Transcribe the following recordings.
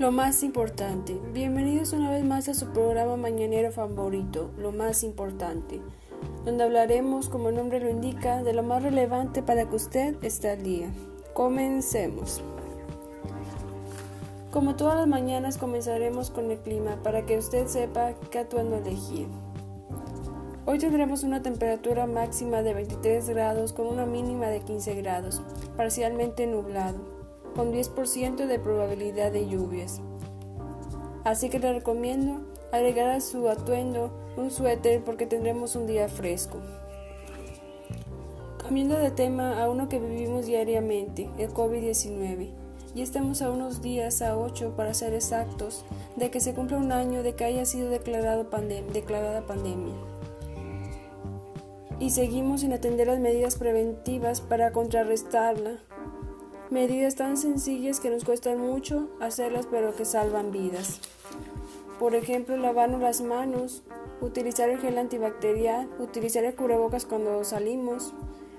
Lo más importante. Bienvenidos una vez más a su programa mañanero favorito, Lo más importante, donde hablaremos, como el nombre lo indica, de lo más relevante para que usted esté al día. Comencemos. Como todas las mañanas comenzaremos con el clima para que usted sepa qué atuendo elegir. Hoy tendremos una temperatura máxima de 23 grados con una mínima de 15 grados, parcialmente nublado con 10% de probabilidad de lluvias. Así que le recomiendo agregar a su atuendo un suéter porque tendremos un día fresco. Cambiando de tema a uno que vivimos diariamente, el COVID-19. Y estamos a unos días, a 8 para ser exactos, de que se cumpla un año de que haya sido declarado declarada pandemia. Y seguimos sin atender las medidas preventivas para contrarrestarla, Medidas tan sencillas que nos cuestan mucho hacerlas pero que salvan vidas. Por ejemplo, lavarnos las manos, utilizar el gel antibacterial, utilizar el cubrebocas cuando salimos,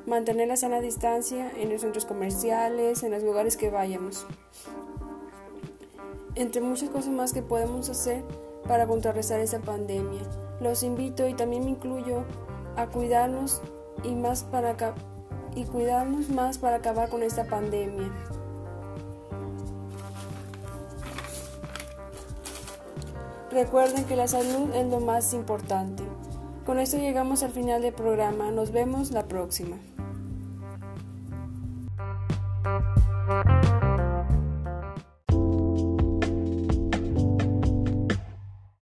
mantener la sana distancia en los centros comerciales, en los lugares que vayamos. Entre muchas cosas más que podemos hacer para contrarrestar esta pandemia. Los invito y también me incluyo a cuidarnos y más para y cuidarnos más para acabar con esta pandemia. Recuerden que la salud es lo más importante. Con esto llegamos al final del programa. Nos vemos la próxima.